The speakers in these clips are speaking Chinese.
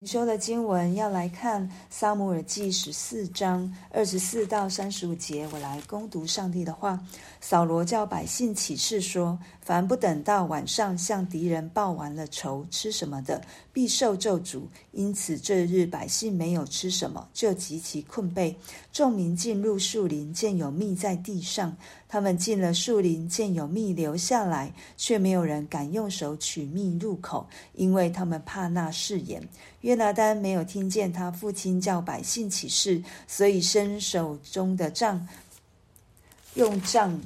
你说的经文要来看《撒母耳记》十四章二十四到三十五节，我来攻读上帝的话。扫罗叫百姓起誓说：凡不等到晚上向敌人报完了仇，吃什么的，必受咒诅。因此这日百姓没有吃什么，就极其困惫。众民进入树林，见有蜜在地上。他们进了树林，见有蜜留下来，却没有人敢用手取蜜入口，因为他们怕那誓言。约拿丹没有听见他父亲叫百姓起誓，所以伸手中的杖。用杖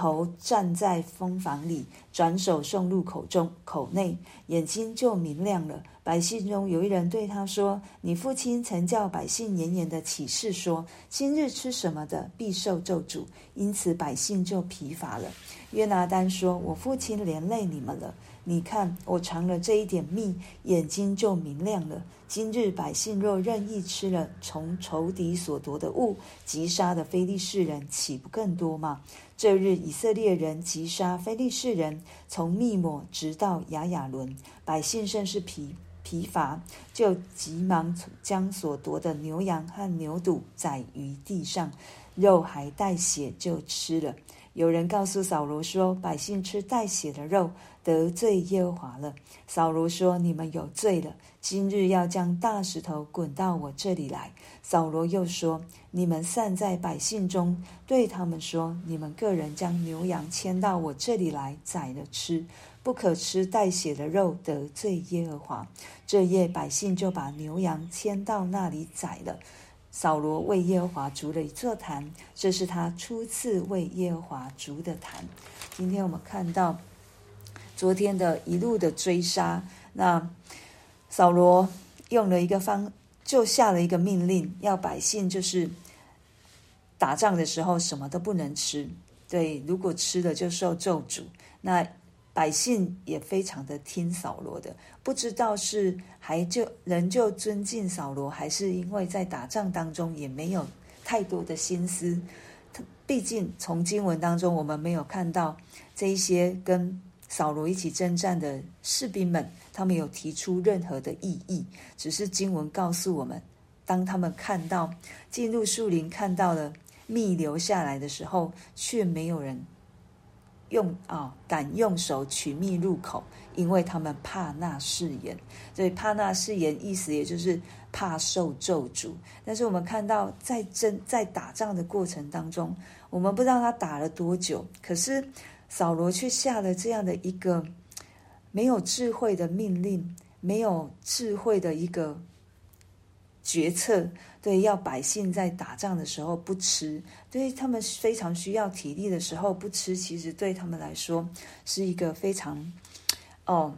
头站在蜂房里，转手送入口中口内，眼睛就明亮了。百姓中有一人对他说：“你父亲曾叫百姓严严的起誓说，今日吃什么的必受咒诅，因此百姓就疲乏了。”约拿丹说：“我父亲连累你们了。你看我尝了这一点蜜，眼睛就明亮了。今日百姓若任意吃了从仇敌所夺的物，击杀的非利士人岂不更多吗？这日以色列人击杀非利士人，从密抹直到亚雅伦，百姓甚是疲。”疲乏，就急忙将所夺的牛羊和牛犊宰于地上，肉还带血，就吃了。有人告诉扫罗说：“百姓吃带血的肉，得罪耶和华了。”扫罗说：“你们有罪了。今日要将大石头滚到我这里来。”扫罗又说：“你们散在百姓中，对他们说：你们个人将牛羊牵到我这里来宰了吃。”不可吃带血的肉，得罪耶和华。这夜百姓就把牛羊牵到那里宰了。扫罗为耶和华筑了一座坛，这是他初次为耶和华筑的坛。今天我们看到昨天的一路的追杀，那扫罗用了一个方，就下了一个命令，要百姓就是打仗的时候什么都不能吃。对，如果吃了就受咒诅。那百姓也非常的听扫罗的，不知道是还就仍旧尊敬扫罗，还是因为在打仗当中也没有太多的心思。毕竟从经文当中，我们没有看到这一些跟扫罗一起征战的士兵们，他们有提出任何的异议，只是经文告诉我们，当他们看到进入树林看到了蜜留下来的时候，却没有人。用啊、敢用手取蜜入口，因为他们怕那誓言。所以怕那誓言，意思也就是怕受咒诅。但是我们看到，在争在打仗的过程当中，我们不知道他打了多久，可是扫罗却下了这样的一个没有智慧的命令，没有智慧的一个。决策，对，要百姓在打仗的时候不吃，对他们非常需要体力的时候不吃，其实对他们来说是一个非常哦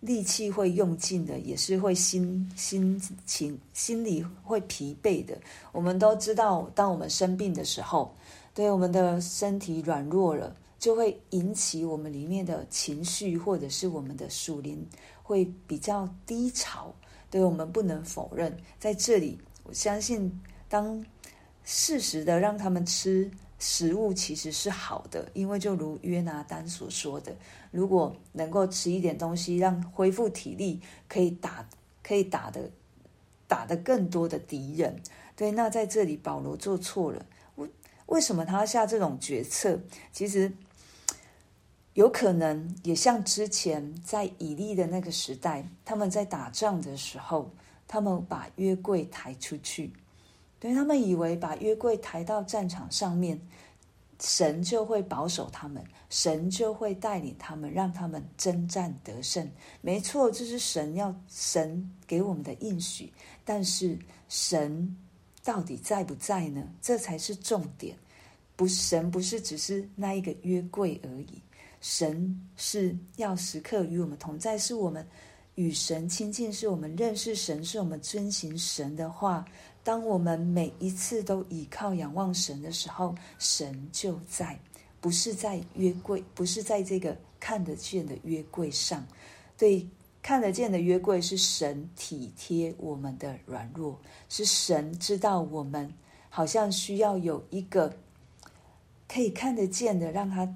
力气会用尽的，也是会心心情心里会疲惫的。我们都知道，当我们生病的时候，对我们的身体软弱了，就会引起我们里面的情绪，或者是我们的属灵会比较低潮。对我们不能否认，在这里，我相信，当适时的让他们吃食物，其实是好的，因为就如约拿单所说的，如果能够吃一点东西，让恢复体力，可以打，可以打的，打得更多的敌人。对，那在这里，保罗做错了，为为什么他要下这种决策？其实。有可能也像之前在以利的那个时代，他们在打仗的时候，他们把约柜抬出去，对，他们以为把约柜抬到战场上面，神就会保守他们，神就会带领他们，让他们征战得胜。没错，这是神要神给我们的应许，但是神到底在不在呢？这才是重点。不神，不是只是那一个约柜而已。神是要时刻与我们同在，是我们与神亲近，是我们认识神，是我们遵行神的话。当我们每一次都倚靠仰望神的时候，神就在，不是在约柜，不是在这个看得见的约柜上。对，看得见的约柜是神体贴我们的软弱，是神知道我们好像需要有一个可以看得见的，让他。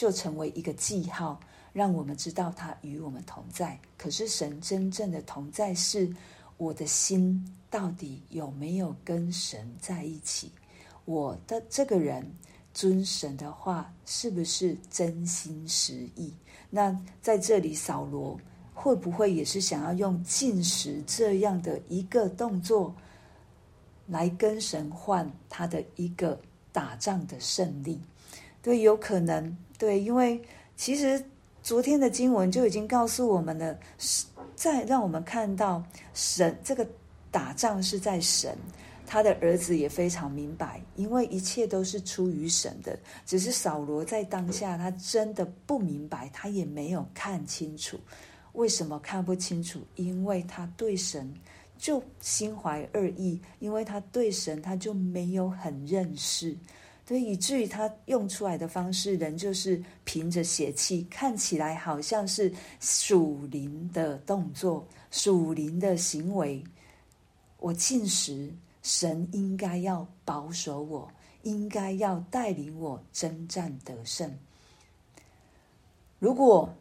就成为一个记号，让我们知道他与我们同在。可是神真正的同在是，我的心到底有没有跟神在一起？我的这个人尊神的话，是不是真心实意？那在这里，扫罗会不会也是想要用进食这样的一个动作，来跟神换他的一个打仗的胜利？对，有可能。对，因为其实昨天的经文就已经告诉我们了，在让我们看到神这个打仗是在神。他的儿子也非常明白，因为一切都是出于神的。只是扫罗在当下，他真的不明白，他也没有看清楚。为什么看不清楚？因为他对神就心怀恶意，因为他对神他就没有很认识，对，以以至于他用出来的方式，人就是凭着血气，看起来好像是属灵的动作、属灵的行为。我进食。神应该要保守我，应该要带领我征战得胜。如果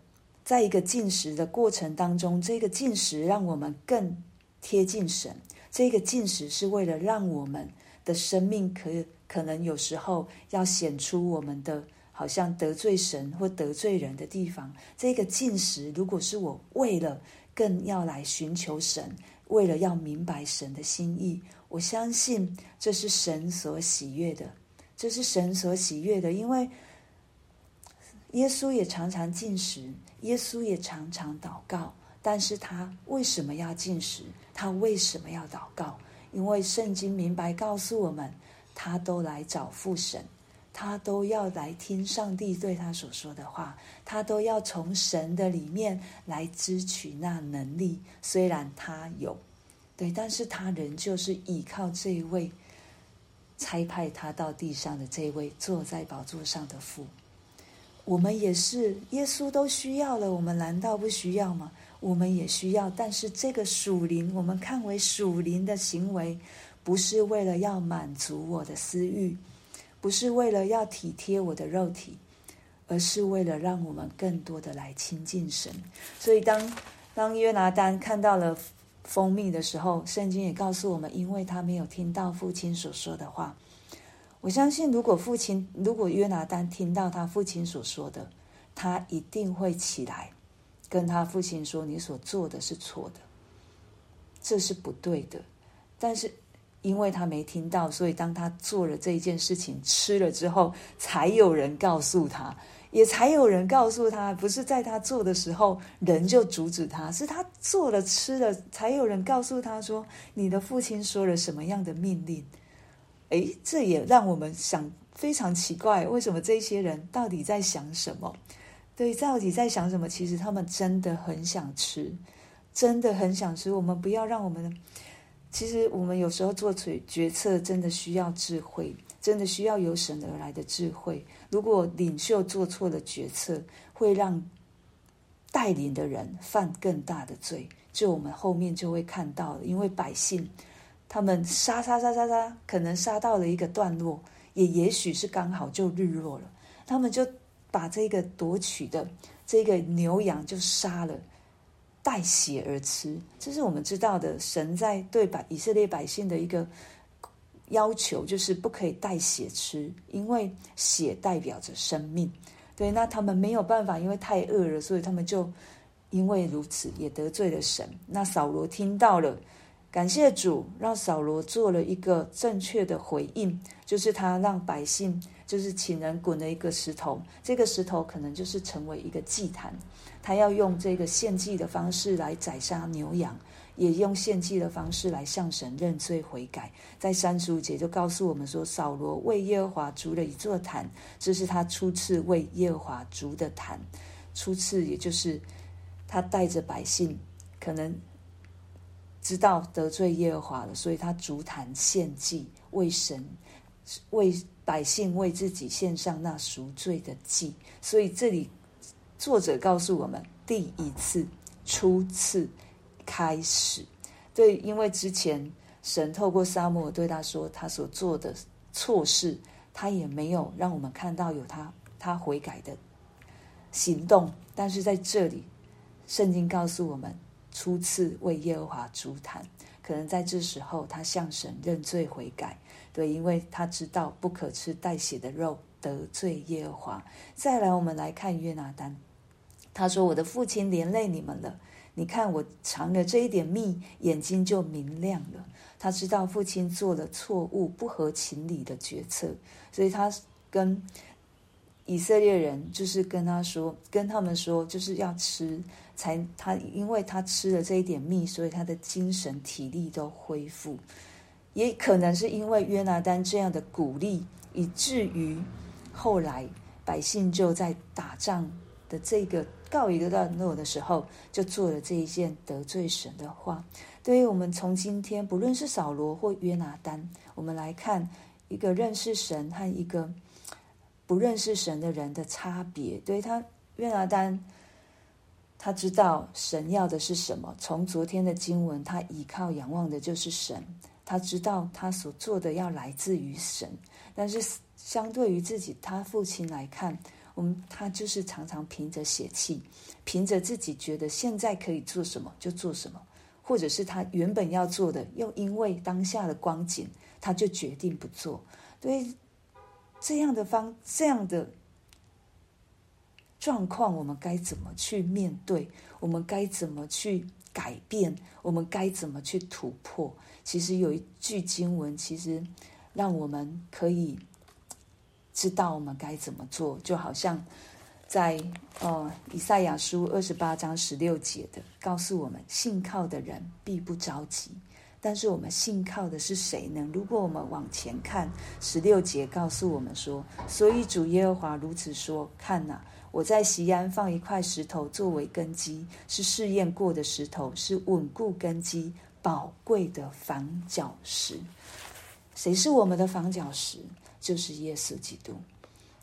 在一个进食的过程当中，这个进食让我们更贴近神，这个进食是为了让我们的生命可以可能有时候要显出我们的好像得罪神或得罪人的地方。这个进食如果是我为了更要来寻求神，为了要明白神的心意。我相信这是神所喜悦的，这是神所喜悦的，因为耶稣也常常进食，耶稣也常常祷告。但是他为什么要进食？他为什么要祷告？因为圣经明白告诉我们，他都来找父神，他都要来听上帝对他所说的话，他都要从神的里面来支取那能力。虽然他有。对，但是他仍旧是依靠这一位差派他到地上的这位坐在宝座上的父。我们也是，耶稣都需要了，我们难道不需要吗？我们也需要，但是这个属灵，我们看为属灵的行为，不是为了要满足我的私欲，不是为了要体贴我的肉体，而是为了让我们更多的来亲近神。所以当当约拿丹看到了。蜂蜜的时候，圣经也告诉我们，因为他没有听到父亲所说的话。我相信，如果父亲，如果约拿丹听到他父亲所说的，他一定会起来跟他父亲说：“你所做的是错的，这是不对的。”但是因为他没听到，所以当他做了这一件事情，吃了之后，才有人告诉他。也才有人告诉他，不是在他做的时候，人就阻止他，是他做了吃了，才有人告诉他说：“你的父亲说了什么样的命令？”诶，这也让我们想非常奇怪，为什么这些人到底在想什么？对，到底在想什么？其实他们真的很想吃，真的很想吃。我们不要让我们，其实我们有时候做决决策，真的需要智慧。真的需要由神而来的智慧。如果领袖做错了决策，会让带领的人犯更大的罪。就我们后面就会看到，因为百姓他们杀杀杀杀杀，可能杀到了一个段落，也也许是刚好就日落了，他们就把这个夺取的这个牛羊就杀了，带血而吃。这是我们知道的，神在对百以色列百姓的一个。要求就是不可以带血吃，因为血代表着生命。对，那他们没有办法，因为太饿了，所以他们就因为如此也得罪了神。那扫罗听到了，感谢主，让扫罗做了一个正确的回应，就是他让百姓就是请人滚了一个石头，这个石头可能就是成为一个祭坛，他要用这个献祭的方式来宰杀牛羊。也用献祭的方式来向神认罪悔改，在三十五节就告诉我们说，扫罗为耶和华筑了一座坛，这是他初次为耶和华筑的坛。初次，也就是他带着百姓，可能知道得罪耶和华了，所以他筑坛献祭，为神、为百姓、为自己献上那赎罪的祭。所以这里作者告诉我们，第一次、初次。开始，对，因为之前神透过撒母耳对他说，他所做的错事，他也没有让我们看到有他他悔改的行动。但是在这里，圣经告诉我们，初次为耶和华筑坛，可能在这时候他向神认罪悔改，对，因为他知道不可吃带血的肉，得罪耶和华。再来，我们来看约拿单，他说：“我的父亲连累你们了。”你看，我尝了这一点蜜，眼睛就明亮了。他知道父亲做了错误、不合情理的决策，所以他跟以色列人就是跟他说，跟他们说，就是要吃才他，因为他吃了这一点蜜，所以他的精神体力都恢复。也可能是因为约拿单这样的鼓励，以至于后来百姓就在打仗的这个。告一个段落的时候，就做了这一件得罪神的话。对于我们从今天，不论是扫罗或约拿单，我们来看一个认识神和一个不认识神的人的差别。对他约拿单，他知道神要的是什么。从昨天的经文，他依靠仰望的就是神。他知道他所做的要来自于神。但是相对于自己他父亲来看，我们他就是常常凭着血气，凭着自己觉得现在可以做什么就做什么，或者是他原本要做的，又因为当下的光景，他就决定不做。对这样的方这样的状况，我们该怎么去面对？我们该怎么去改变？我们该怎么去突破？其实有一句经文，其实让我们可以。知道我们该怎么做，就好像在呃以赛亚书二十八章十六节的告诉我们：信靠的人必不着急。但是我们信靠的是谁呢？如果我们往前看，十六节告诉我们说：所以主耶和华如此说：看哪，我在西安放一块石头作为根基，是试验过的石头，是稳固根基、宝贵的房角石。谁是我们的房角石？就是耶稣基督，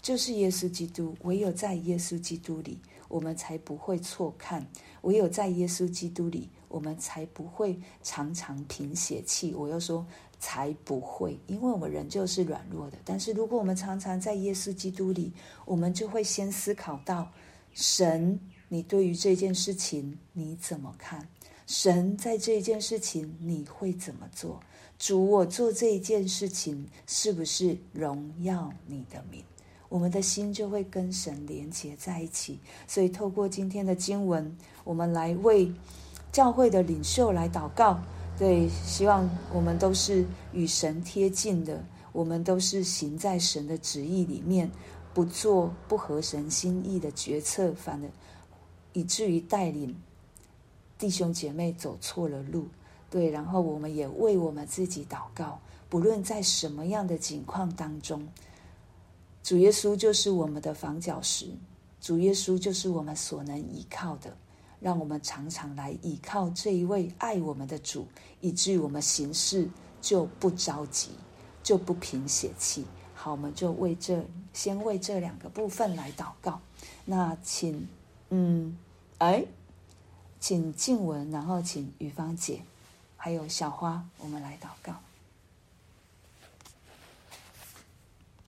就是耶稣基督。唯有在耶稣基督里，我们才不会错看；唯有在耶稣基督里，我们才不会常常贫血气。我又说才不会，因为我们人就是软弱的。但是如果我们常常在耶稣基督里，我们就会先思考到神，你对于这件事情你怎么看？神在这件事情你会怎么做？主，我做这一件事情是不是荣耀你的名？我们的心就会跟神连接在一起。所以，透过今天的经文，我们来为教会的领袖来祷告。对，希望我们都是与神贴近的，我们都是行在神的旨意里面，不做不合神心意的决策，反而以至于带领弟兄姐妹走错了路。对，然后我们也为我们自己祷告，不论在什么样的境况当中，主耶稣就是我们的房角石，主耶稣就是我们所能依靠的。让我们常常来依靠这一位爱我们的主，以至于我们行事就不着急，就不凭血气。好，我们就为这先为这两个部分来祷告。那请，嗯，哎，请静文，然后请雨芳姐。还有小花，我们来祷告。